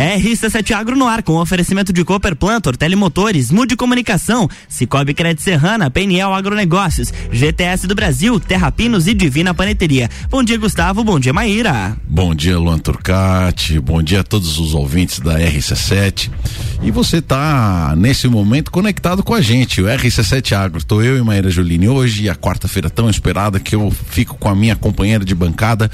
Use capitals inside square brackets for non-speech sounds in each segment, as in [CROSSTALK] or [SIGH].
RC7 Agro no ar com oferecimento de Cooper Plantor, Telemotores, Mude Comunicação, Cicobi Crédito Serrana, PNL Agronegócios, GTS do Brasil, Terra Pinos e Divina Paneteria. Bom dia, Gustavo. Bom dia, Maíra. Bom dia, Luan Turcati. Bom dia a todos os ouvintes da RC7. E você está nesse momento conectado com a gente, o RC7 Agro. Estou eu e Maíra Juline hoje, a quarta-feira tão esperada que eu fico com a minha companheira de bancada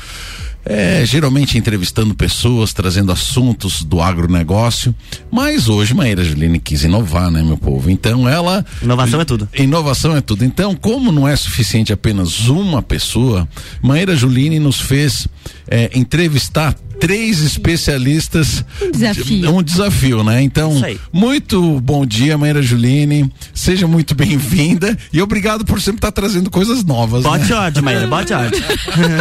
é, geralmente entrevistando pessoas, trazendo assuntos do agronegócio, mas hoje Maíra Juline quis inovar, né, meu povo? Então ela. Inovação é tudo. Inovação é tudo. Então, como não é suficiente apenas uma pessoa, Maíra Juline nos fez é, entrevistar três especialistas. Um desafio. Um desafio, né? Então, muito bom dia, Maíra Juline. Seja muito bem-vinda e obrigado por sempre estar trazendo coisas novas. Bote né? Maíra, bote ódio.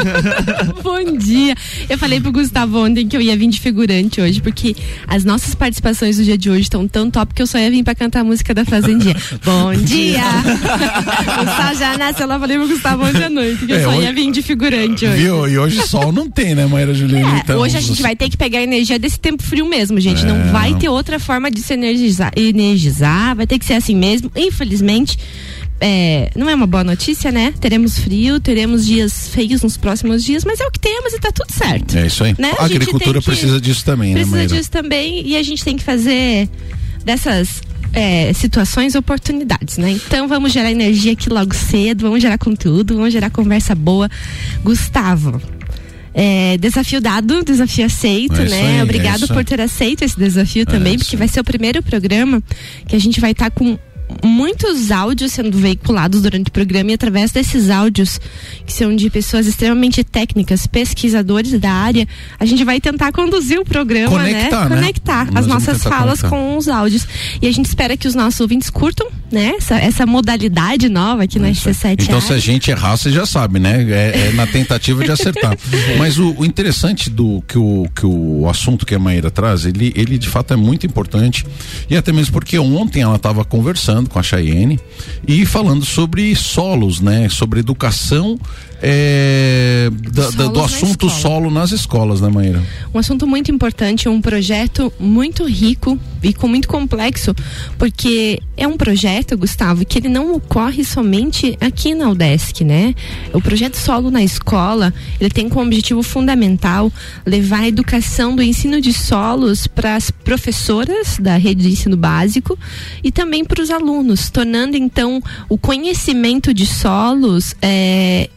[LAUGHS] bom dia. Eu falei pro Gustavo ontem que eu ia vir de figurante hoje, porque as nossas participações do dia de hoje estão tão top que eu só ia vir pra cantar a música da Fazendinha. [LAUGHS] bom dia! [LAUGHS] o Sal já nasceu lá, falei pro Gustavo ontem à noite, que eu é, só hoje... ia vir de figurante hoje. Viu? E hoje sol não tem, né, Maíra Juline? É, então, hoje a gente vai ter que pegar a energia desse tempo frio mesmo, gente. É. Não vai ter outra forma de se energizar, energizar. Vai ter que ser assim mesmo. Infelizmente. É, não é uma boa notícia, né? Teremos frio, teremos dias feios nos próximos dias, mas é o que temos e tá tudo certo. É isso aí. Né? A, a agricultura que, precisa disso também, precisa né? Precisa disso também e a gente tem que fazer dessas é, situações, oportunidades, né? Então vamos gerar energia aqui logo cedo, vamos gerar conteúdo, vamos gerar conversa boa. Gustavo, é, desafio dado, desafio aceito, é né? Aí, Obrigado é por ter aceito esse desafio é também, porque vai ser o primeiro programa que a gente vai estar tá com muitos áudios sendo veiculados durante o programa e através desses áudios, que são de pessoas extremamente técnicas, pesquisadores da área, a gente vai tentar conduzir o programa, né? conectar, né? Conectar as nossas falas conectar. com os áudios. E a gente espera que os nossos ouvintes curtam, né? Essa, essa modalidade nova aqui na RC7. Então, se a gente errar, você já sabe, né? É, é na tentativa de acertar. [LAUGHS] Mas o, o, interessante do que o, que o assunto que a Maíra traz, ele, ele de fato é muito importante. E até mesmo porque ontem ela estava conversando com a Chayenne e falando sobre solos, né? Sobre educação é, da, da, do assunto solo nas escolas, né, Maíra? Um assunto muito importante, um projeto muito rico e com muito complexo, porque é um projeto, Gustavo, que ele não ocorre somente aqui na UDESC, né? O projeto Solo na Escola, ele tem como objetivo fundamental levar a educação do ensino de solos para as professoras da rede de ensino básico e também para os alunos, tornando então o conhecimento de solos é,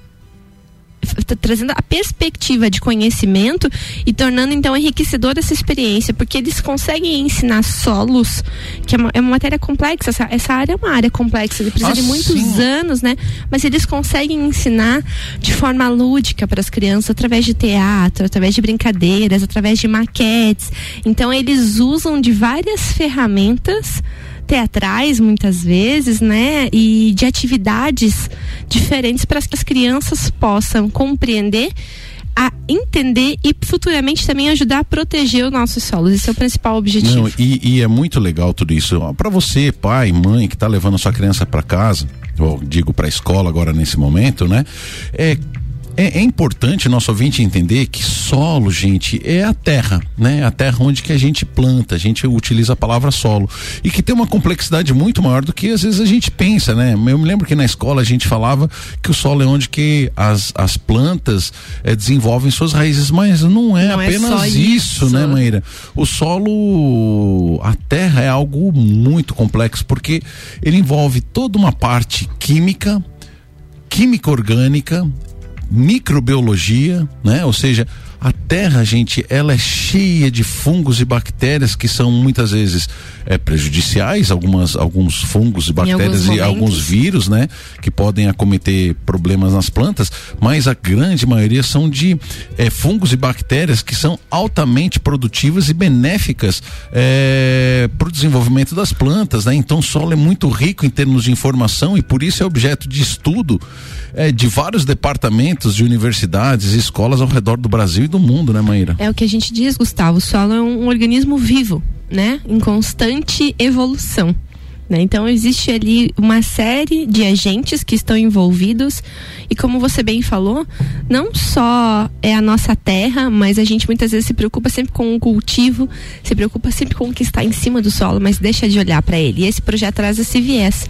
trazendo a perspectiva de conhecimento e tornando então enriquecedora essa experiência, porque eles conseguem ensinar solos, que é uma, é uma matéria complexa, essa, essa, área é uma área complexa, ele precisa ah, de muitos sim. anos, né? Mas eles conseguem ensinar de forma lúdica para as crianças através de teatro, através de brincadeiras, através de maquetes. Então eles usam de várias ferramentas teatrais muitas vezes, né? E de atividades diferentes para que as crianças possam compreender a entender e futuramente também ajudar a proteger os nossos solos. Esse é o principal objetivo. Não, e, e, é muito legal tudo isso. Para você, pai, mãe, que está levando a sua criança para casa, ou digo para a escola agora nesse momento, né? É é, é, importante nosso ouvinte entender que solo, gente, é a terra, né? A terra onde que a gente planta, a gente utiliza a palavra solo. E que tem uma complexidade muito maior do que às vezes a gente pensa, né? Eu me lembro que na escola a gente falava que o solo é onde que as, as plantas é, desenvolvem suas raízes, mas não é não é apenas é isso, isso, né, Maíra? O solo, a terra é algo muito complexo, porque ele envolve toda uma parte química, química orgânica, microbiologia, né? Ou seja, a terra, gente, ela é cheia de fungos e bactérias que são muitas vezes é, prejudiciais, algumas, alguns fungos e bactérias e alguns vírus, né? Que podem acometer problemas nas plantas, mas a grande maioria são de é, fungos e bactérias que são altamente produtivas e benéficas é, para o desenvolvimento das plantas, né? Então o solo é muito rico em termos de informação e por isso é objeto de estudo é, de vários departamentos de universidades e escolas ao redor do Brasil do mundo, né, Maíra? É o que a gente diz, Gustavo. O solo é um organismo vivo, né? Em constante evolução. Né? Então existe ali uma série de agentes que estão envolvidos e como você bem falou, não só é a nossa terra, mas a gente muitas vezes se preocupa sempre com o cultivo, se preocupa sempre com o que está em cima do solo, mas deixa de olhar para ele. E esse projeto traz esse viés.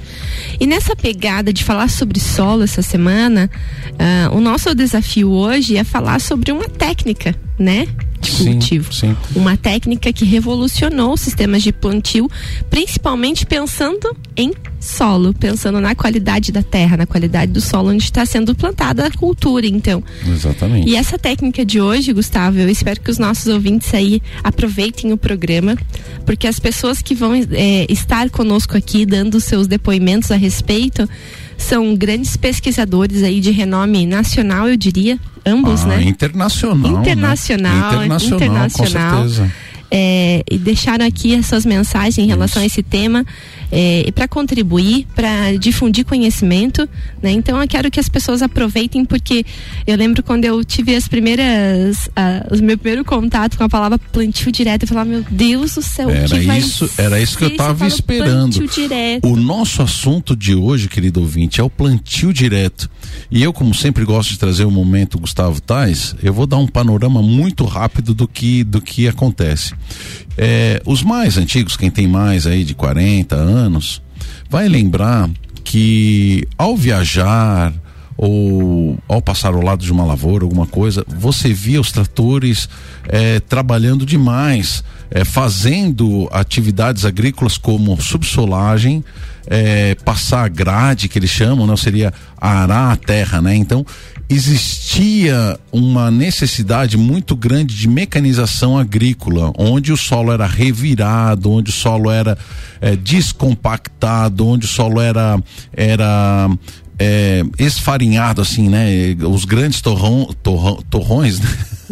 E nessa pegada de falar sobre solo essa semana, uh, o nosso desafio hoje é falar sobre uma técnica, né? De cultivo. Sim, sim. Uma técnica que revolucionou os sistemas de plantio, principalmente pensando em solo, pensando na qualidade da terra, na qualidade do solo onde está sendo plantada a cultura, então. Exatamente. E essa técnica de hoje, Gustavo, eu espero que os nossos ouvintes aí aproveitem o programa, porque as pessoas que vão é, estar conosco aqui dando seus depoimentos a respeito são grandes pesquisadores aí de renome nacional, eu diria, ambos, ah, né? Internacional. Internacional, né? internacional, internacional. Com certeza. É, e deixaram aqui as suas mensagens em relação Isso. a esse tema é, e para contribuir, para difundir conhecimento, né? Então eu quero que as pessoas aproveitem porque eu lembro quando eu tive as primeiras, uh, o meu primeiro contato com a palavra plantio direto, eu falava meu Deus do céu, era que vai isso, era isso que eu estava esperando. O nosso assunto de hoje, querido ouvinte, é o plantio direto. E eu, como sempre gosto de trazer o momento Gustavo Tais, eu vou dar um panorama muito rápido do que do que acontece. É, os mais antigos, quem tem mais aí de 40 anos, vai lembrar que ao viajar ou ao passar ao lado de uma lavoura, alguma coisa, você via os tratores é, trabalhando demais, é, fazendo atividades agrícolas como subsolagem, é, passar grade, que eles chamam, não seria arar a terra, né? Então, existia uma necessidade muito grande de mecanização agrícola, onde o solo era revirado, onde o solo era é, descompactado, onde o solo era era é, esfarinhado assim, né? Os grandes torrão, torrão, torrões, né?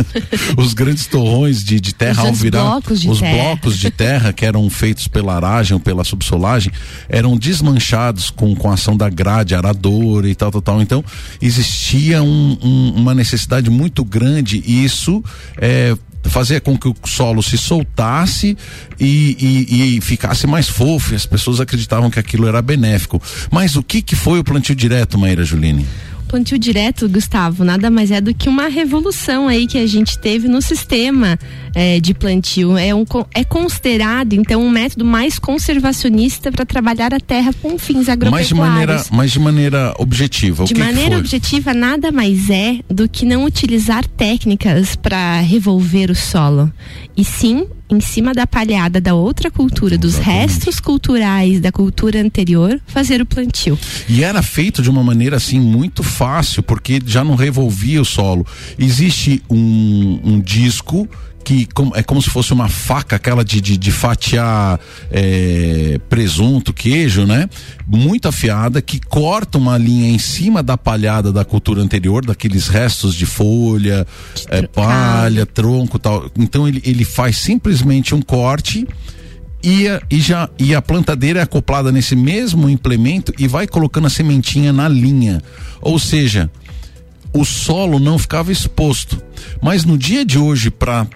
[LAUGHS] os grandes torrões de, de terra os ao virar blocos de os terra. blocos de terra que eram feitos pela aragem ou pela subsolagem eram desmanchados com, com a ação da grade aradora e tal, tal, tal. Então existia um, um, uma necessidade muito grande e isso é, fazia com que o solo se soltasse e, e, e, ficasse mais fofo. E as pessoas acreditavam que aquilo era benéfico. Mas o que, que foi o plantio direto, Maíra Juline? Plantio direto, Gustavo, nada mais é do que uma revolução aí que a gente teve no sistema é, de plantio. É, um, é considerado, então, um método mais conservacionista para trabalhar a terra com fins agropecuários. Mas de maneira, mas de maneira objetiva. De maneira objetiva, nada mais é do que não utilizar técnicas para revolver o solo. E sim em cima da palhada da outra cultura, dos restos culturais da cultura anterior, fazer o plantio. E era feito de uma maneira assim muito fácil, porque já não revolvia o solo. Existe um, um disco que é como se fosse uma faca, aquela de, de, de fatiar é, presunto, queijo, né? Muito afiada, que corta uma linha em cima da palhada da cultura anterior, daqueles restos de folha, é, palha, tronco tal. Então ele, ele faz simplesmente um corte. E a, e, já, e a plantadeira é acoplada nesse mesmo implemento e vai colocando a sementinha na linha. Ou seja, o solo não ficava exposto. Mas no dia de hoje, para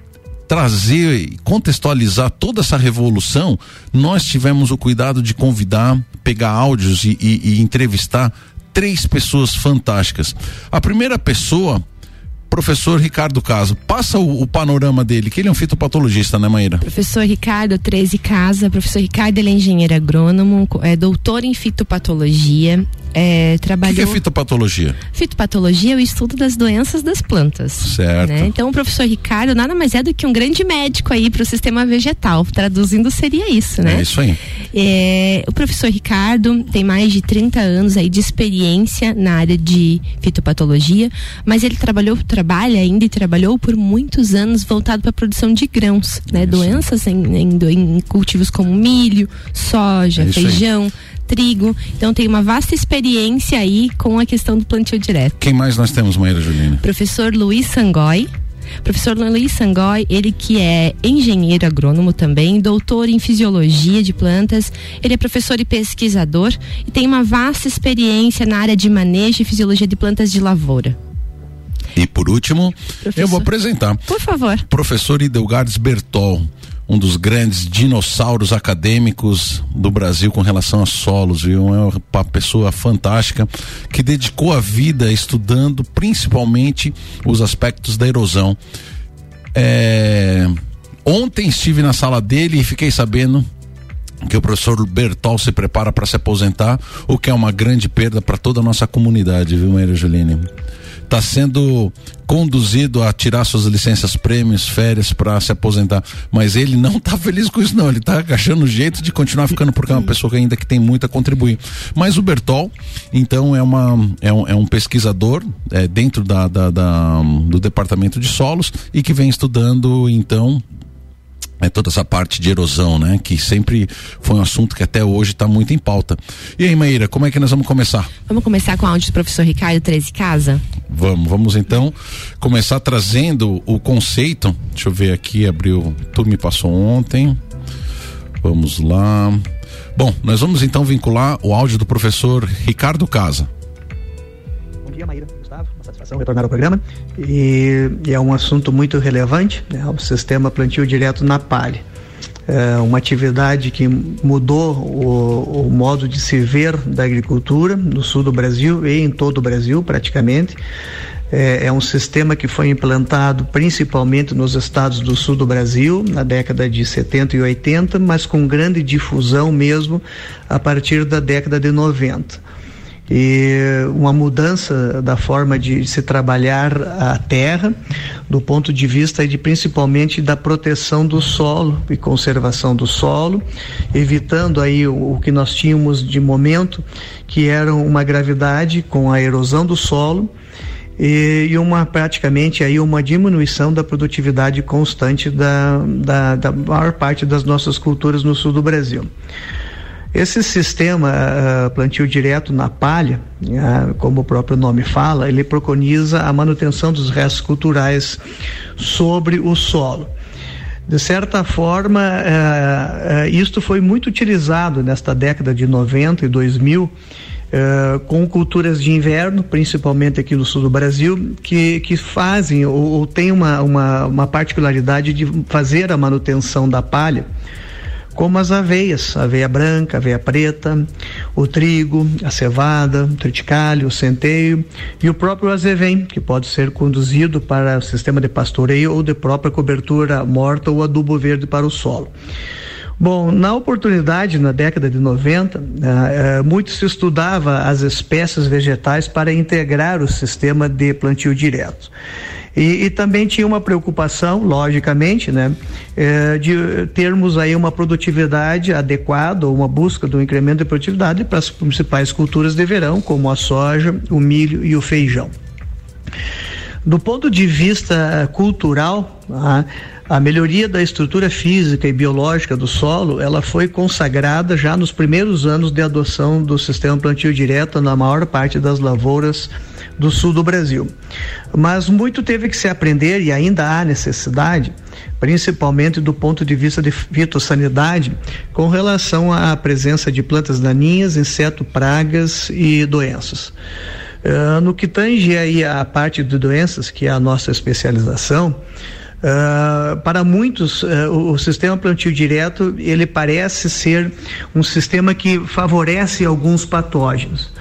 trazer e contextualizar toda essa revolução, nós tivemos o cuidado de convidar, pegar áudios e, e, e entrevistar três pessoas fantásticas. A primeira pessoa professor Ricardo Caso. Passa o, o, panorama dele, que ele é um fitopatologista, né, Maíra? Professor Ricardo 13 Casa. Professor Ricardo, ele é engenheiro agrônomo, é doutor em fitopatologia. É, trabalhou... O que, que é fitopatologia? Fitopatologia é o estudo das doenças das plantas. Certo. Né? Então, o professor Ricardo nada mais é do que um grande médico aí para o sistema vegetal. Traduzindo, seria isso, né? É isso aí. É, o professor Ricardo tem mais de 30 anos aí de experiência na área de fitopatologia, mas ele trabalhou, trabalha ainda e trabalhou por muitos anos voltado para a produção de grãos, né? Doenças em, em, em, cultivos como milho, soja, é feijão. Aí trigo. Então tem uma vasta experiência aí com a questão do plantio direto. Quem mais nós temos, Maíra Julina? Professor Luiz Sangói. Professor Luiz Sangói, ele que é engenheiro agrônomo também, doutor em fisiologia de plantas, ele é professor e pesquisador e tem uma vasta experiência na área de manejo e fisiologia de plantas de lavoura. E por último, Professor. eu vou apresentar. Por favor. Professor Idelgardes Bertol um dos grandes dinossauros acadêmicos do Brasil com relação a solos, viu? É uma pessoa fantástica que dedicou a vida estudando principalmente os aspectos da erosão. É... Ontem estive na sala dele e fiquei sabendo que o professor Bertol se prepara para se aposentar, o que é uma grande perda para toda a nossa comunidade, viu, Maria Juline? Está sendo conduzido a tirar suas licenças prêmios, férias para se aposentar, mas ele não está feliz com isso não, ele está achando jeito de continuar ficando porque é uma pessoa que ainda que tem muito a contribuir. Mas o Bertol, então é uma é um, é um pesquisador é, dentro da, da, da, do departamento de solos e que vem estudando então é toda essa parte de erosão, né? Que sempre foi um assunto que até hoje está muito em pauta. E aí, Maíra, como é que nós vamos começar? Vamos começar com o áudio do professor Ricardo 13 Casa? Vamos, vamos então começar trazendo o conceito. Deixa eu ver aqui, abriu, tu me passou ontem. Vamos lá. Bom, nós vamos então vincular o áudio do professor Ricardo Casa. Bom dia, Maíra satisfação retornar ao programa. E, e, é um assunto muito relevante, né, o sistema plantio direto na palha. É uma atividade que mudou o, o modo de se ver da agricultura no sul do Brasil e em todo o Brasil, praticamente. É, é, um sistema que foi implantado principalmente nos estados do sul do Brasil, na década de 70 e 80, mas com grande difusão mesmo a partir da década de 90 e uma mudança da forma de se trabalhar a terra, do ponto de vista de principalmente da proteção do solo e conservação do solo, evitando aí o, o que nós tínhamos de momento, que era uma gravidade com a erosão do solo e, uma praticamente aí uma diminuição da produtividade constante da, da, da maior parte das nossas culturas no sul do Brasil. Esse sistema uh, plantio direto na palha, uh, como o próprio nome fala, ele preconiza a manutenção dos restos culturais sobre o solo. De certa forma, uh, isto foi muito utilizado nesta década de 90 e 2000, com culturas de inverno, principalmente aqui no sul do Brasil, que, que fazem ou, ou têm uma, uma, uma particularidade de fazer a manutenção da palha como as aveias, aveia branca, aveia preta, o trigo, a cevada, o triticale, o centeio e o próprio azevém, que pode ser conduzido para o sistema de pastoreio ou de própria cobertura morta ou adubo verde para o solo. Bom, na oportunidade, na década de 90, uh, uh, muito se estudava as espécies vegetais para integrar o sistema de plantio direto. E, e, também tinha uma preocupação, logicamente, né, eh, de termos aí uma produtividade adequada, uma busca do incremento de produtividade para as principais culturas de verão, como a soja, o milho e o feijão. Do ponto de vista cultural, a, a melhoria da estrutura física e biológica do solo, ela foi consagrada já nos primeiros anos de adoção do sistema plantio direto na maior parte das lavouras do sul do Brasil. Mas muito teve que se aprender e ainda há necessidade, principalmente do ponto de vista de fitossanidade, com relação à presença de plantas daninhas, inseto, pragas e doenças. Uh, no que tange aí a parte de doenças, que é a nossa especialização, Uh, para muitos, uh, o, o, sistema plantio direto ele parece ser um sistema que favorece alguns patógenos.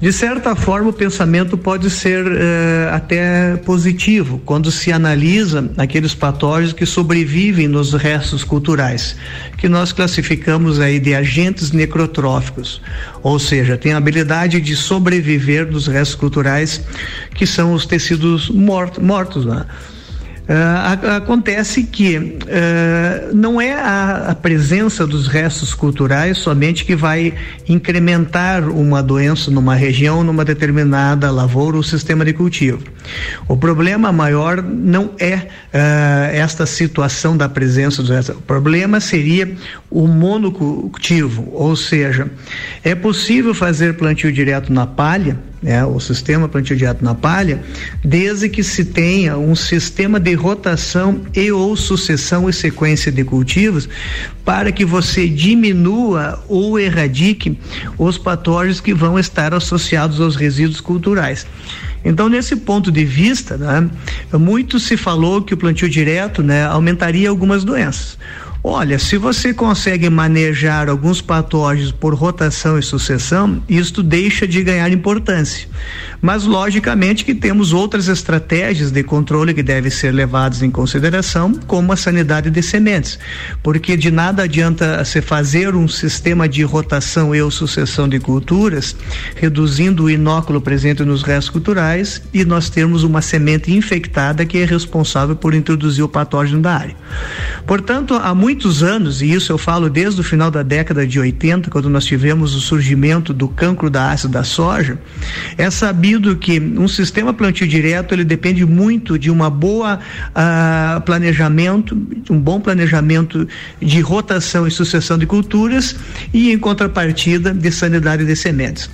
De certa forma, o pensamento pode ser eh, até positivo quando se analisa aqueles patógenos que sobrevivem nos restos culturais, que nós classificamos aí de agentes necrotróficos, ou seja, tem a habilidade de sobreviver nos restos culturais, que são os tecidos mortos, mortos, né? Uh, acontece que uh, não é a, a, presença dos restos culturais somente que vai incrementar uma doença numa região, numa determinada lavoura ou sistema de cultivo. O problema maior não é uh, esta situação da presença dos restos. O problema seria o monocultivo, ou seja, é possível fazer plantio direto na palha né, o sistema plantio direto na palha, desde que se tenha um sistema de rotação e ou sucessão e sequência de cultivos para que você diminua ou erradique os patógenos que vão estar associados aos resíduos culturais. Então, nesse ponto de vista, né, muito se falou que o plantio direto né, aumentaria algumas doenças. Olha, se você consegue manejar alguns patógenos por rotação e sucessão, isto deixa de ganhar importância. Mas logicamente que temos outras estratégias de controle que devem ser levadas em consideração, como a sanidade de sementes, porque de nada adianta se fazer um sistema de rotação e sucessão de culturas, reduzindo o inóculo presente nos restos culturais e nós termos uma semente infectada que é responsável por introduzir o patógeno da área. Portanto, há muitos anos, e isso eu falo desde o final da década de 80, quando nós tivemos o surgimento do cancro da ácido da soja, é sabido que um sistema plantio direto ele depende muito de uma boa uh, planejamento, um bom planejamento de rotação e sucessão de culturas e em contrapartida de sanidade de sementes.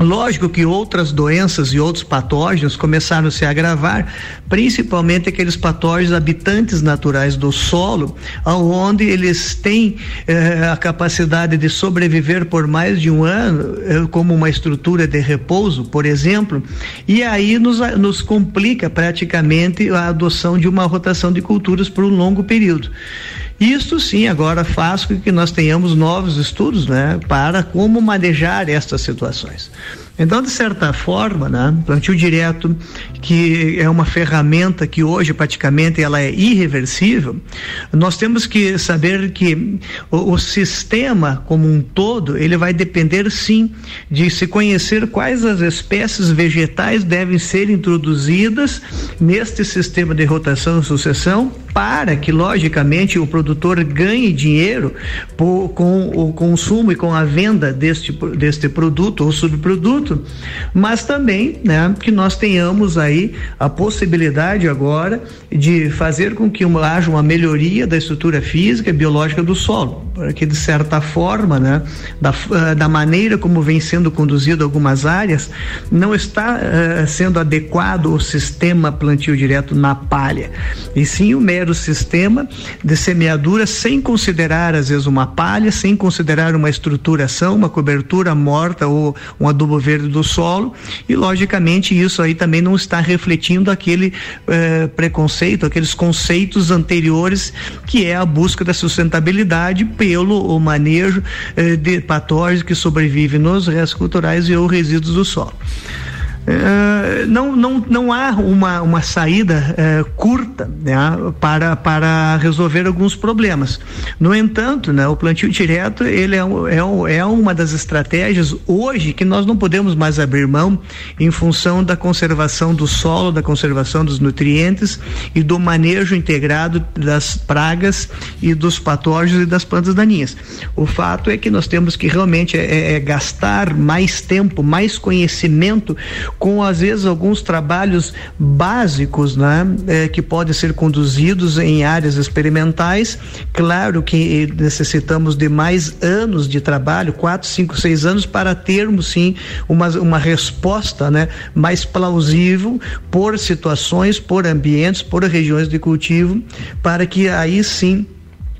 Lógico que outras doenças e outros patógenos começaram a se agravar, principalmente aqueles patógenos habitantes naturais do solo, onde eles têm eh, a capacidade de sobreviver por mais de um ano, eh, como uma estrutura de repouso, por exemplo, e aí nos, nos complica praticamente a adoção de uma rotação de culturas por um longo período. Isto sim agora faz com que nós tenhamos novos estudos, né, para como manejar estas situações. Então, de certa forma, né, plantio direto, que é uma ferramenta que hoje praticamente ela é irreversível, nós temos que saber que o, o sistema como um todo, ele vai depender sim de se conhecer quais as espécies vegetais devem ser introduzidas neste sistema de rotação e sucessão para que, logicamente, o produtor ganhe dinheiro por, com o consumo e com a venda deste, deste produto ou subproduto mas também, né, que nós tenhamos aí a possibilidade agora de fazer com que uma, haja uma melhoria da estrutura física e biológica do solo, para que de certa forma, né, da, eh, da maneira como vem sendo conduzido algumas áreas, não está uh, sendo adequado o sistema plantio direto na palha, e sim o mero sistema de semeadura sem considerar às vezes uma palha, sem considerar uma estruturação, uma cobertura morta ou um adubo verde verde do solo e logicamente isso aí também não está refletindo aquele eh, preconceito, aqueles conceitos anteriores que é a busca da sustentabilidade pelo o manejo eh, de patógenos que sobrevivem nos restos culturais e ou resíduos do solo. Eh, não, não, não há uma, uma saída uh, curta né, para, para resolver alguns problemas. No entanto, né, o plantio direto ele é, é, é uma das estratégias hoje que nós não podemos mais abrir mão em função da conservação do solo, da conservação dos nutrientes e do manejo integrado das pragas e dos patógenos e das plantas daninhas. O fato é que nós temos que realmente é, é gastar mais tempo, mais conhecimento com às vezes alguns trabalhos básicos, né, é, que podem ser conduzidos em áreas experimentais. Claro que necessitamos de mais anos de trabalho, quatro, cinco, seis anos para termos sim uma, uma resposta, né, mais plausível por situações, por ambientes, por regiões de cultivo, para que aí sim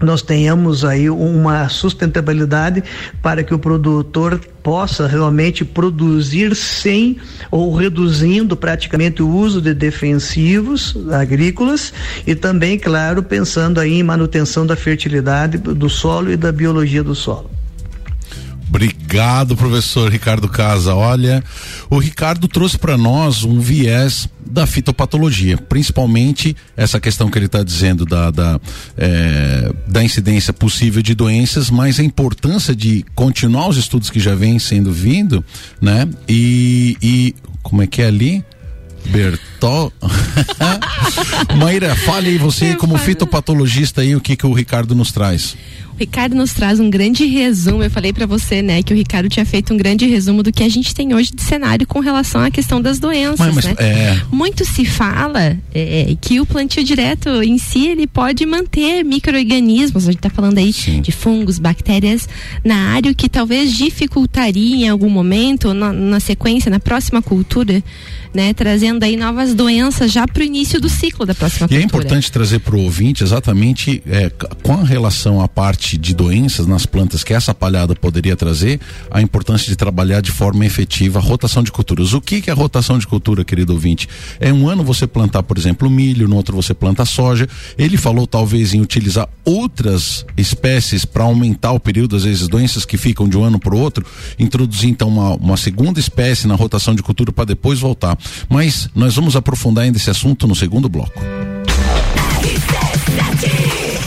nós tenhamos aí uma sustentabilidade para que o produtor possa realmente produzir sem ou reduzindo praticamente o uso de defensivos agrícolas e também, claro, pensando aí em manutenção da fertilidade do solo e da biologia do solo. Obrigado, professor Ricardo Casa. Olha, o Ricardo trouxe para nós um viés da fitopatologia, principalmente essa questão que ele está dizendo da, da, é, da incidência possível de doenças, mas a importância de continuar os estudos que já vêm sendo vindo, né? E, e como é que é ali? Bertol. [LAUGHS] Maíra, fale aí você como fitopatologista aí o que que o Ricardo nos traz. Ricardo nos traz um grande resumo. Eu falei para você, né, que o Ricardo tinha feito um grande resumo do que a gente tem hoje de cenário com relação à questão das doenças, mas, mas, né? É... Muito se fala é, que o plantio direto em si ele pode manter micro-organismos. A gente está falando aí Sim. de fungos, bactérias na área que talvez dificultaria em algum momento, na, na sequência, na próxima cultura, né, trazendo aí novas doenças já para o início do ciclo da próxima e é cultura. E é importante trazer para o ouvinte exatamente é, com relação à parte de doenças nas plantas que essa palhada poderia trazer, a importância de trabalhar de forma efetiva a rotação de culturas. O que, que é rotação de cultura, querido ouvinte? É um ano você plantar, por exemplo, milho, no outro você planta soja. Ele falou talvez em utilizar outras espécies para aumentar o período, às vezes doenças que ficam de um ano para o outro, introduzir então uma, uma segunda espécie na rotação de cultura para depois voltar. Mas nós vamos aprofundar ainda esse assunto no segundo bloco.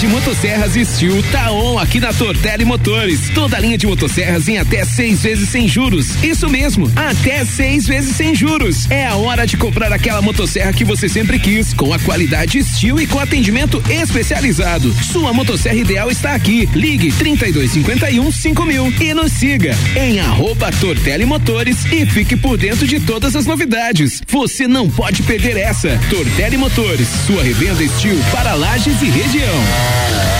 De motosserras Steel tá on aqui na Tortelli Motores. Toda linha de motosserras em até seis vezes sem juros. Isso mesmo, até seis vezes sem juros. É a hora de comprar aquela motosserra que você sempre quis, com a qualidade Steel e com atendimento especializado. Sua motosserra ideal está aqui. Ligue 3251 5000 e nos siga em arroba Tortelli Motores e fique por dentro de todas as novidades. Você não pode perder essa. Tortelli Motores, sua revenda Steel para lajes e região região.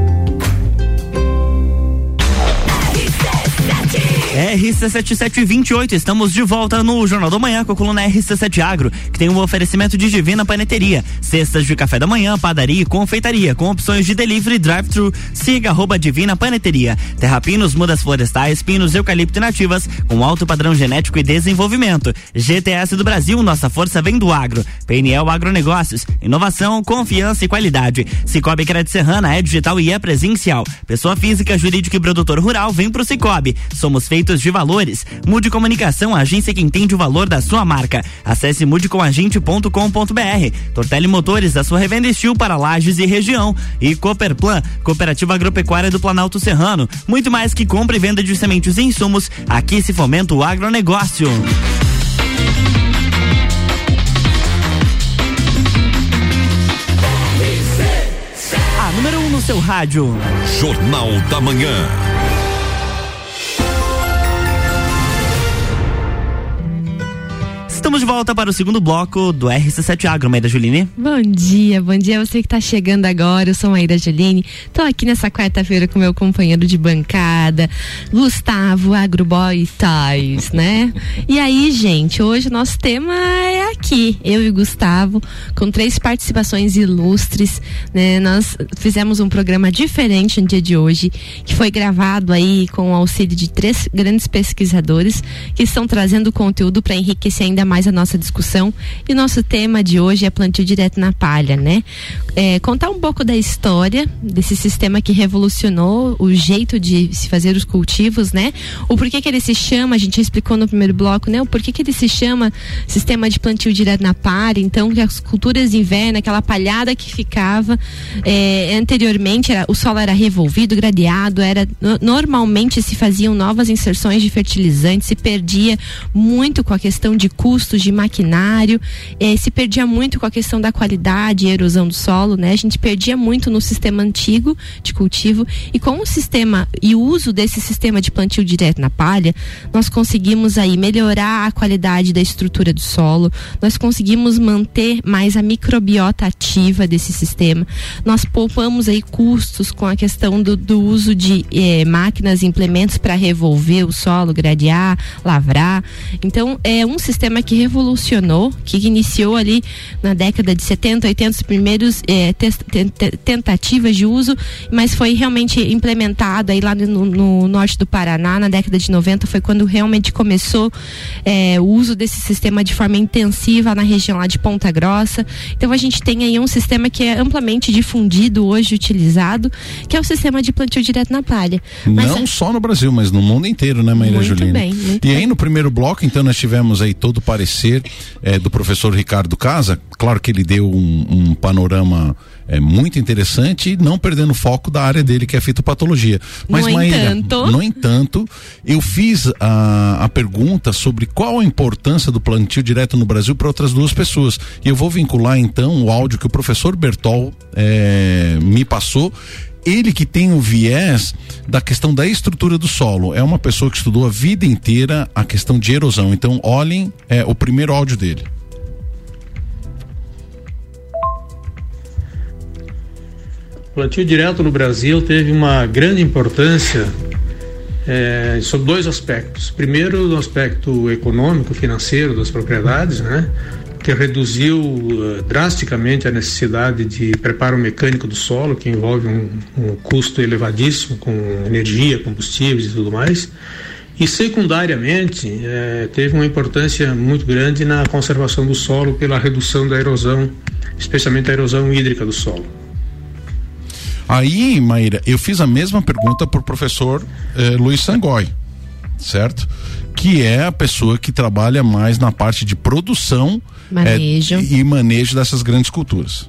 RC7728, estamos de volta no Jornal da Manhã com a coluna RC7 Agro, que tem um oferecimento de Divina Paneteria, cestas de café da manhã, padaria e confeitaria, com opções de delivery drive-thru. Siga arroba Divina Paneteria. Terrapinos, mudas florestais, pinos, eucalipto e nativas, com alto padrão genético e desenvolvimento. GTS do Brasil, nossa força vem do agro. PNL Agronegócios, inovação, confiança e qualidade. Cicobi Crédito Serrana é digital e é presencial. Pessoa física, jurídica e produtor rural, vem pro Cicobi. Somos feitos de valores. Mude Comunicação, a agência que entende o valor da sua marca. Acesse mudecomagente.com.br. Tortelli Motores, a sua revenda estil para lajes e região. E Cooperplan, Cooperativa Agropecuária do Planalto Serrano. Muito mais que compra e venda de sementes e insumos, aqui se fomenta o agronegócio. A número 1 um no seu rádio. Jornal da Manhã. Estamos de volta para o segundo bloco do RC7 Agro, Maíra Juline. Bom dia, bom dia você que está chegando agora. Eu sou Maíra Juline. Estou aqui nessa quarta-feira com meu companheiro de bancada, Gustavo Agroboy Tais, né? E aí, gente, hoje o nosso tema é aqui, eu e Gustavo, com três participações ilustres, né? Nós fizemos um programa diferente no dia de hoje, que foi gravado aí com o auxílio de três grandes pesquisadores que estão trazendo conteúdo para enriquecer ainda mais a nossa discussão. E o nosso tema de hoje é plantio direto na palha, né? É, contar um pouco da história desse sistema que revolucionou o jeito de se fazer os cultivos, né? O porquê que ele se chama, a gente explicou no primeiro bloco, né? O porquê que ele se chama sistema de plantio direto na palha, então que as culturas de inverno, aquela palhada que ficava é, anteriormente, era, o solo era revolvido, gradeado, era normalmente se faziam novas inserções de fertilizantes, se perdia muito com a questão de custo custos de maquinário, eh, se perdia muito com a questão da qualidade e erosão do solo, né? A gente perdia muito no sistema antigo de cultivo e com o sistema e o uso desse sistema de plantio direto na palha, nós conseguimos aí melhorar a qualidade da estrutura do solo, nós conseguimos manter mais a microbiota ativa desse sistema, nós poupamos aí custos com a questão do, do uso de eh, máquinas e implementos para revolver o solo, gradear, lavrar. Então é um sistema que que revolucionou, que iniciou ali na década de 70, 80, os primeiros eh, tentativas de uso, mas foi realmente implementado aí lá no, no, norte do Paraná, na década de 90, foi quando realmente começou eh, o uso desse sistema de forma intensiva na região lá de Ponta Grossa. Então a gente tem aí um sistema que é amplamente difundido hoje, utilizado, que é o sistema de plantio direto na palha. Mas, Não só no Brasil, mas no mundo inteiro, né, Maíra Julina? Bem, e bem. aí no primeiro bloco, então, nós tivemos aí todo o parecer é, do professor Ricardo Casa. Claro que ele deu um, um panorama é, muito interessante, não perdendo foco da área dele, que é a fitopatologia. Mas, no Maíra, entanto... no entanto, eu fiz a, a pergunta sobre qual a importância do plantio direto no Brasil para outras duas pessoas. E eu vou vincular então o áudio que o professor Bertol é, me passou ele que tem o viés da questão da estrutura do solo. É uma pessoa que estudou a vida inteira a questão de erosão. Então, olhem é, o primeiro áudio dele. O plantio direto no Brasil teve uma grande importância é, sob dois aspectos. Primeiro, no aspecto econômico, financeiro das propriedades, né? Que reduziu uh, drasticamente a necessidade de preparo mecânico do solo, que envolve um, um custo elevadíssimo com energia, combustíveis e tudo mais. E secundariamente eh, teve uma importância muito grande na conservação do solo pela redução da erosão, especialmente a erosão hídrica do solo. Aí, Maíra, eu fiz a mesma pergunta para o professor eh, Luiz Sangoi, certo? Que é a pessoa que trabalha mais na parte de produção Manejo. eh, e manejo dessas grandes culturas.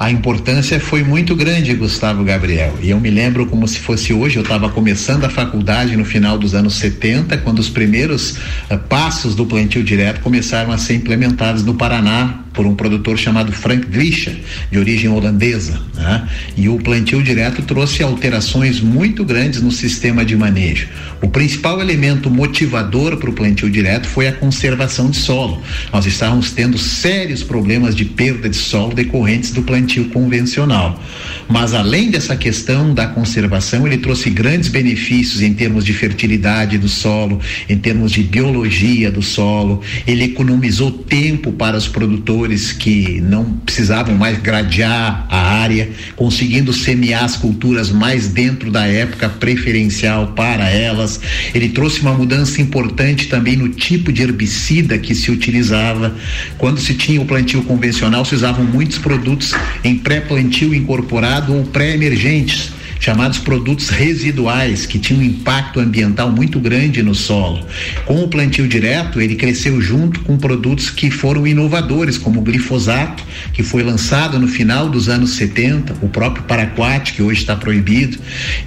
A importância foi muito grande, Gustavo Gabriel. E eu me lembro como se fosse hoje, eu estava começando a faculdade no final dos anos 70, quando os primeiros uh, passos do plantio direto começaram a ser implementados no Paraná por um produtor chamado Frank Grisha, de origem holandesa. Né? E o plantio direto trouxe alterações muito grandes no sistema de manejo. O principal elemento motivador para o plantio direto foi a conservação de solo. Nós estávamos tendo sérios problemas de perda de solo decorrentes do plantio convencional. Mas além dessa questão da conservação, ele trouxe grandes benefícios em termos de fertilidade do solo, em termos de biologia do solo. Ele economizou tempo para os produtores que não precisavam mais gradear a área, conseguindo semear as culturas mais dentro da época preferencial para elas. Ele trouxe uma mudança importante também no tipo de herbicida que se utilizava. Quando se tinha o plantio convencional, se usavam muitos produtos em pré-plantio incorporado ou pré-emergentes chamados produtos residuais, que tinham um impacto ambiental muito grande no solo. Com o plantio direto, ele cresceu junto com produtos que foram inovadores, como o glifosato, que foi lançado no final dos anos 70, o próprio paraquat, que hoje está proibido.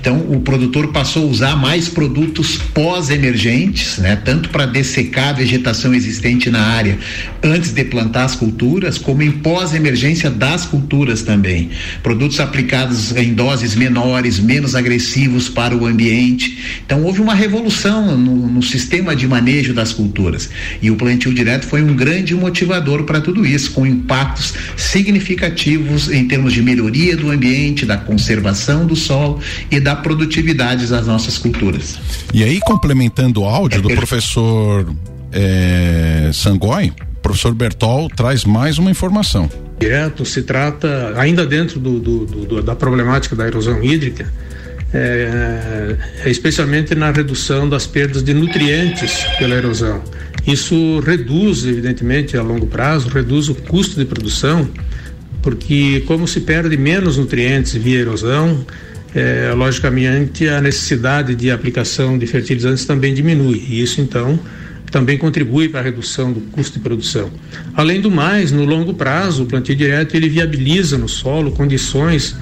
Então, o produtor passou a usar mais produtos pós-emergentes, né, tanto para dessecar a vegetação existente na área antes de plantar as culturas, como em pós-emergência das culturas também. Produtos aplicados em doses menores menores, menos agressivos para o ambiente. Então houve uma revolução no, no, sistema de manejo das culturas. E o plantio direto foi um grande motivador para tudo isso, com impactos significativos em termos de melhoria do ambiente, da conservação do solo e da produtividade das nossas culturas. E aí, complementando o áudio é do professor é, Sangoi, o professor Bertol traz mais uma informação direto se trata, ainda dentro do, do, do, da problemática da erosão hídrica, é, é, especialmente na redução das perdas de nutrientes pela erosão. Isso reduz, evidentemente, a longo prazo, reduz o custo de produção, porque como se perde menos nutrientes via erosão, é, logicamente a necessidade de aplicação de fertilizantes também diminui. E isso então também contribui para a redução do custo de produção. Além do mais, no longo prazo, o plantio direto ele viabiliza no solo condições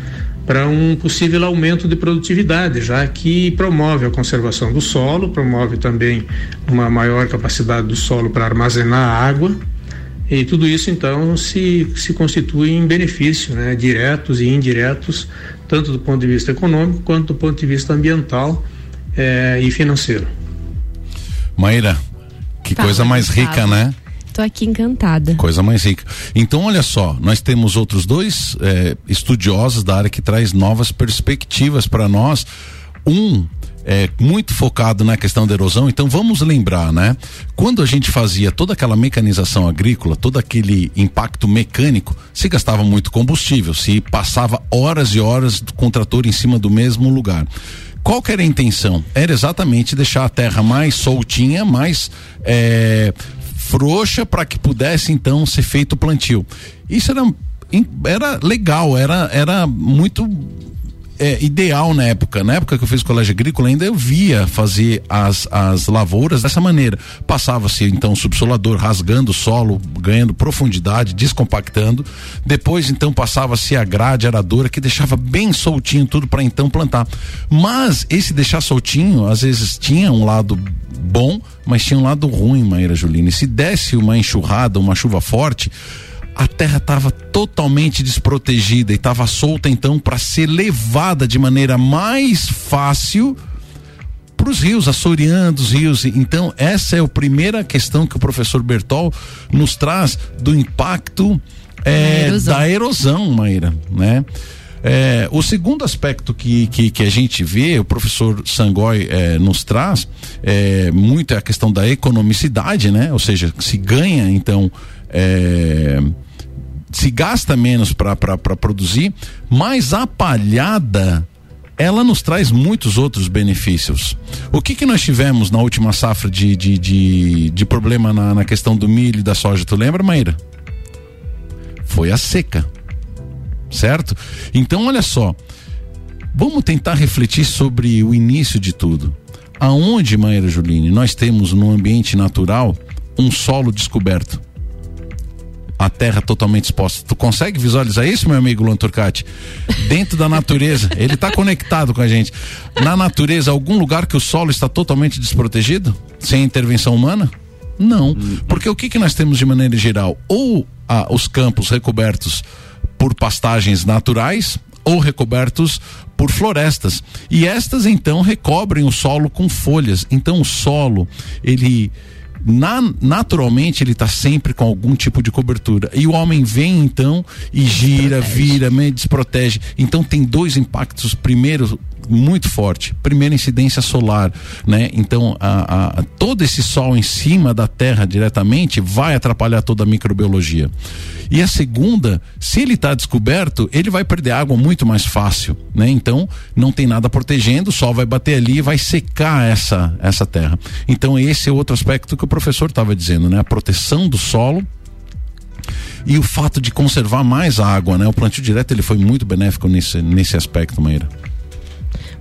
para um possível aumento de produtividade, já que promove a conservação do solo, promove também uma maior capacidade do solo para armazenar água, e tudo isso então se, se constitui em benefício, né, diretos e indiretos, tanto do ponto de vista econômico quanto do ponto de vista ambiental eh, e financeiro. Maíra, que tá, coisa mais rica, né? Tô aqui encantada. Coisa mais rica. Então, olha só, nós temos outros dois é, estudiosos da área que traz novas perspectivas para nós. Um é, muito focado na questão da erosão. Então vamos lembrar, né? Quando a gente fazia toda aquela mecanização agrícola, todo aquele impacto mecânico, se gastava muito combustível, se passava horas e horas com o trator em cima do mesmo lugar. Qual que era a intenção? Era exatamente deixar a terra mais soltinha, mais é, frouxa para que pudesse então ser feito o plantio. Isso era era legal, era era muito é, ideal na época. Na época que eu fiz colégio agrícola, ainda eu via fazer as, as lavouras dessa maneira. Passava-se então o subsolador rasgando o solo, ganhando profundidade, descompactando. Depois então passava-se a grade aradora que deixava bem soltinho tudo para então plantar. Mas esse deixar soltinho, às vezes tinha um lado bom, mas tinha um lado ruim, Maíra Julina. E se desse uma enxurrada, uma chuva forte, a terra estava totalmente desprotegida e estava solta então para ser levada de maneira mais fácil para os rios, assoreando os rios. Então, essa é a primeira questão que o professor Bertol nos traz do impacto é, erosão. da erosão, Maíra, né? É, o segundo aspecto que, que, que, a gente vê, o professor Sangoi é, nos traz, é, muito é a questão da economicidade, né? Ou seja, se ganha, então, se gasta menos para produzir, mas a palhada ela nos traz muitos outros benefícios. O que que nós tivemos na última safra de, de, de, de problema na, na questão do milho e da soja? Tu lembra, Maíra? Foi a seca. Certo? Então, olha só. Vamos tentar refletir sobre o início de tudo. Aonde, Maíra Juline, nós temos no ambiente natural um solo descoberto? A terra totalmente exposta. Tu consegue visualizar isso, meu amigo Luan Turcati? Dentro da natureza, [LAUGHS] ele está conectado com a gente. Na natureza, algum lugar que o solo está totalmente desprotegido? Sem intervenção humana? Não. Porque o que, que nós temos de maneira geral? Ou ah, os campos recobertos por pastagens naturais, ou recobertos por florestas. E estas então recobrem o solo com folhas. Então o solo, ele na, naturalmente ele está sempre com algum tipo de cobertura. E o homem vem então e gira, vira, desprotege. Então tem dois impactos. Primeiro, muito forte. Primeira incidência solar, né? Então, a, a, todo esse sol em cima da Terra diretamente vai atrapalhar toda a microbiologia. E a segunda, se ele está descoberto, ele vai perder água muito mais fácil, né? Então, não tem nada protegendo, o sol vai bater ali e vai secar essa essa terra. Então, esse é outro aspecto que o professor estava dizendo, né? A proteção do solo e o fato de conservar mais água, né? O plantio direto ele foi muito benéfico nesse nesse aspecto, Maíra.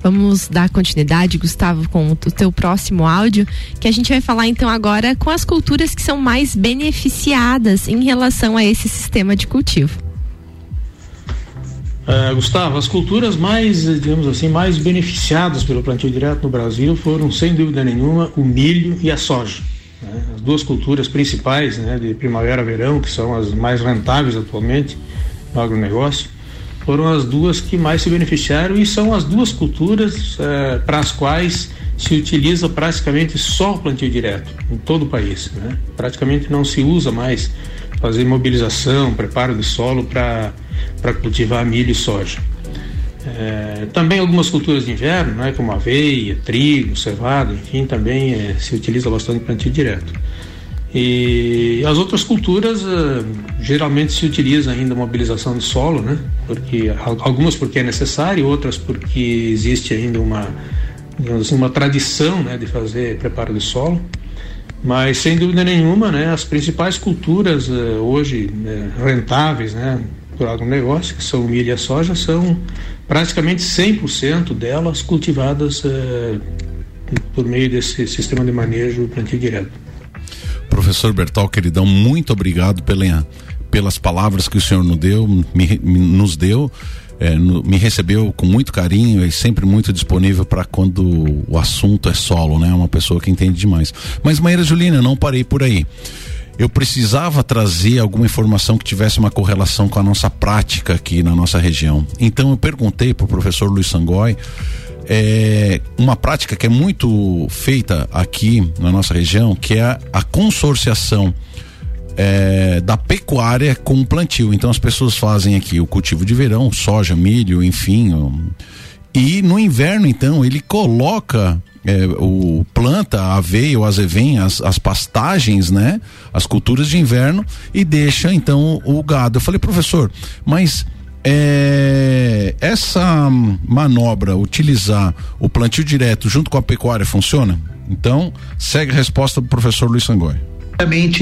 Vamos dar continuidade, Gustavo, com o teu próximo áudio, que a gente vai falar então agora com as culturas que são mais beneficiadas em relação a esse sistema de cultivo. Uh, Gustavo, as culturas mais, digamos assim, mais beneficiadas pelo plantio direto no Brasil foram, sem dúvida nenhuma, o milho e a soja. Né? As duas culturas principais né, de primavera-verão, que são as mais rentáveis atualmente no agronegócio foram as duas que mais se beneficiaram e são as duas culturas eh, para as quais se utiliza praticamente só o plantio direto em todo o país. Né? Praticamente não se usa mais fazer mobilização, preparo de solo para cultivar milho e soja. É, também algumas culturas de inverno, né, como aveia, trigo, cevada, enfim, também é, se utiliza bastante plantio direto. E as outras culturas uh, geralmente se utiliza ainda mobilização de solo, né? Porque algumas porque é necessário, outras porque existe ainda uma assim, uma tradição, né, de fazer preparo de solo. Mas sem dúvida nenhuma, né, as principais culturas uh, hoje uh, rentáveis, né, por agronegócio, que são milho e a soja, são praticamente 100% delas cultivadas por meio desse sistema de manejo plantio direto. Professor Bertal, queridão, muito obrigado pela, pelas palavras que o senhor nos deu, me, me, nos deu. É, no, me recebeu com muito carinho e sempre muito disponível para quando o assunto é solo, né? Uma pessoa que entende demais. Mas Maíra Julina, não parei por aí. Eu precisava trazer alguma informação que tivesse uma correlação com a nossa prática aqui na nossa região. Então eu perguntei para o professor Luiz Sangoi é, uma prática que é muito feita aqui na nossa região, que é a, consorciação é, da pecuária com o plantio. Então as pessoas fazem aqui o cultivo de verão, soja, milho, enfim. E no inverno, então, ele coloca é, o planta a aveia ou azevém, as, as pastagens, né? As culturas de inverno e deixa então o gado. Eu falei, professor, mas é, essa manobra, utilizar o plantio direto junto com a pecuária, funciona? Então, segue a resposta do professor Luiz Sangoi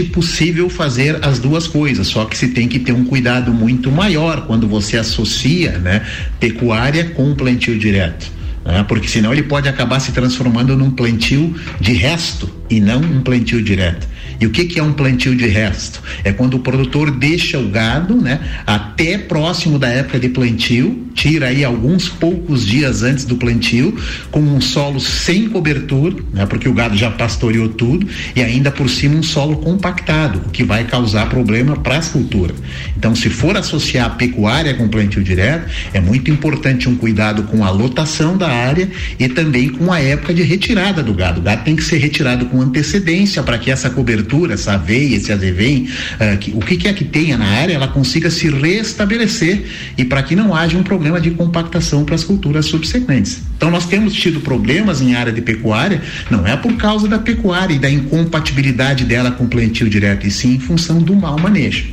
possível fazer as duas coisas, só que se tem que ter um cuidado muito maior quando você associa, né, pecuária com plantio direto. Né, porque senão ele pode acabar se transformando num plantio de resto e não um plantio direto. E o que, que é um plantio de resto? É quando o produtor deixa o gado, né, até próximo da época de plantio, tira aí alguns poucos dias antes do plantio, com um solo sem cobertura, né, porque o gado já pastoreou tudo, e ainda por cima um solo compactado, o que vai causar problema para as culturas. Então, se for associar a pecuária com plantio direto, é muito importante um cuidado com a lotação da área e também com a época de retirada do gado. O gado tem que ser retirado com antecedência para que essa cobertura essa aveia, esse azevém, uh, que, o que quer que tenha na área, ela consiga se restabelecer e para que não haja um problema de compactação para as culturas subsequentes. Então nós temos tido problemas em área de pecuária, não é por causa da pecuária e da incompatibilidade dela com o plantio direto, e sim em função do mau manejo.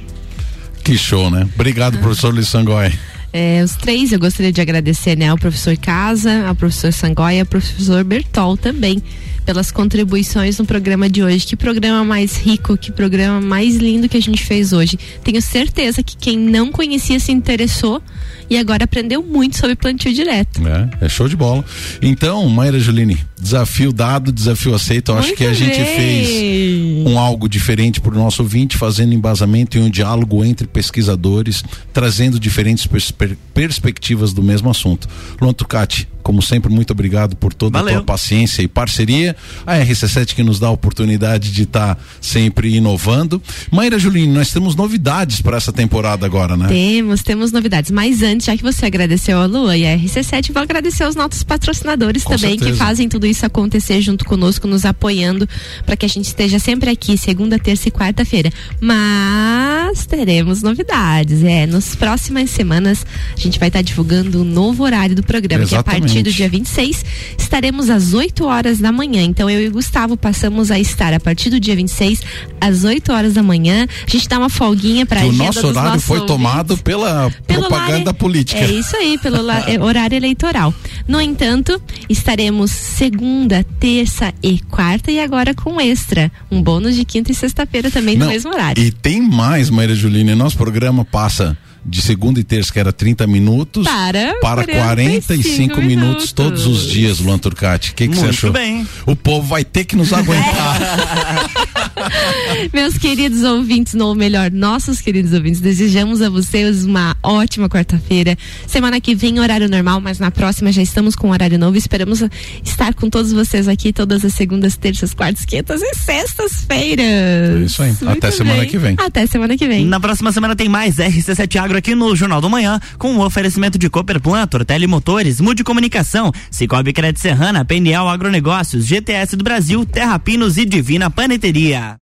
Que show, né? Obrigado, professor Lissangói. É, os três eu gostaria de agradecer né, ao professor Casa, ao professor Sangoia e ao professor Bertol também pelas contribuições no programa de hoje. Que programa mais rico, que programa mais lindo que a gente fez hoje. Tenho certeza que quem não conhecia se interessou e agora aprendeu muito sobre plantio direto. É, é show de bola. Então, Maíra Juline, desafio dado, desafio aceito. Eu acho que a bem. gente fez um algo diferente para o nosso ouvinte, fazendo embasamento e um diálogo entre pesquisadores, trazendo diferentes perspe perspectivas do mesmo assunto. Luan Tucati, como sempre, muito obrigado por toda Valeu. a tua paciência e parceria. A RC7 que nos dá a oportunidade de estar tá sempre inovando. Maíra Juline, nós temos novidades para essa temporada agora, né? Temos, temos novidades. Mas antes, já que você agradeceu a Lua e a RC7, vou agradecer aos nossos patrocinadores Com também certeza. que fazem tudo isso acontecer junto conosco, nos apoiando para que a gente esteja sempre aqui, segunda, terça e quarta-feira. Mas teremos novidades. É, nas próximas semanas a gente vai estar tá divulgando o um novo horário do programa, Exatamente. que é a partir partir do dia 26, estaremos às 8 horas da manhã. Então eu e o Gustavo passamos a estar a partir do dia 26 às 8 horas da manhã. A gente dá uma folguinha para O nosso horário foi ouvintes. tomado pela pelo propaganda política. É isso aí, pelo [LAUGHS] é, horário eleitoral. No entanto, estaremos segunda, terça e quarta e agora com extra, um bônus de quinta e sexta-feira também Não, no mesmo horário. E tem mais, Maria Juline, nosso programa passa de segunda e terça, que era 30 minutos, para, para 45 minutos, minutos todos os dias, Luan Turcati. O que, que você achou? bem. O povo vai ter que nos aguentar. [LAUGHS] Meus queridos ouvintes, ou melhor, nossos queridos ouvintes, desejamos a vocês uma ótima quarta-feira. Semana que vem, horário normal, mas na próxima já estamos com horário novo. Esperamos estar com todos vocês aqui todas as segundas, terças, quartas, quintas e sextas-feiras. É isso aí. Muito Até bem. semana que vem. Até semana que vem. Na próxima semana tem mais RC7 Agro aqui no Jornal do Manhã, com o oferecimento de Cooperplan, Tortelli Motores, Mude Comunicação, Cicobi Crédito Serrana, PNL Agronegócios, GTS do Brasil, Terra Pinos e Divina Paneteria.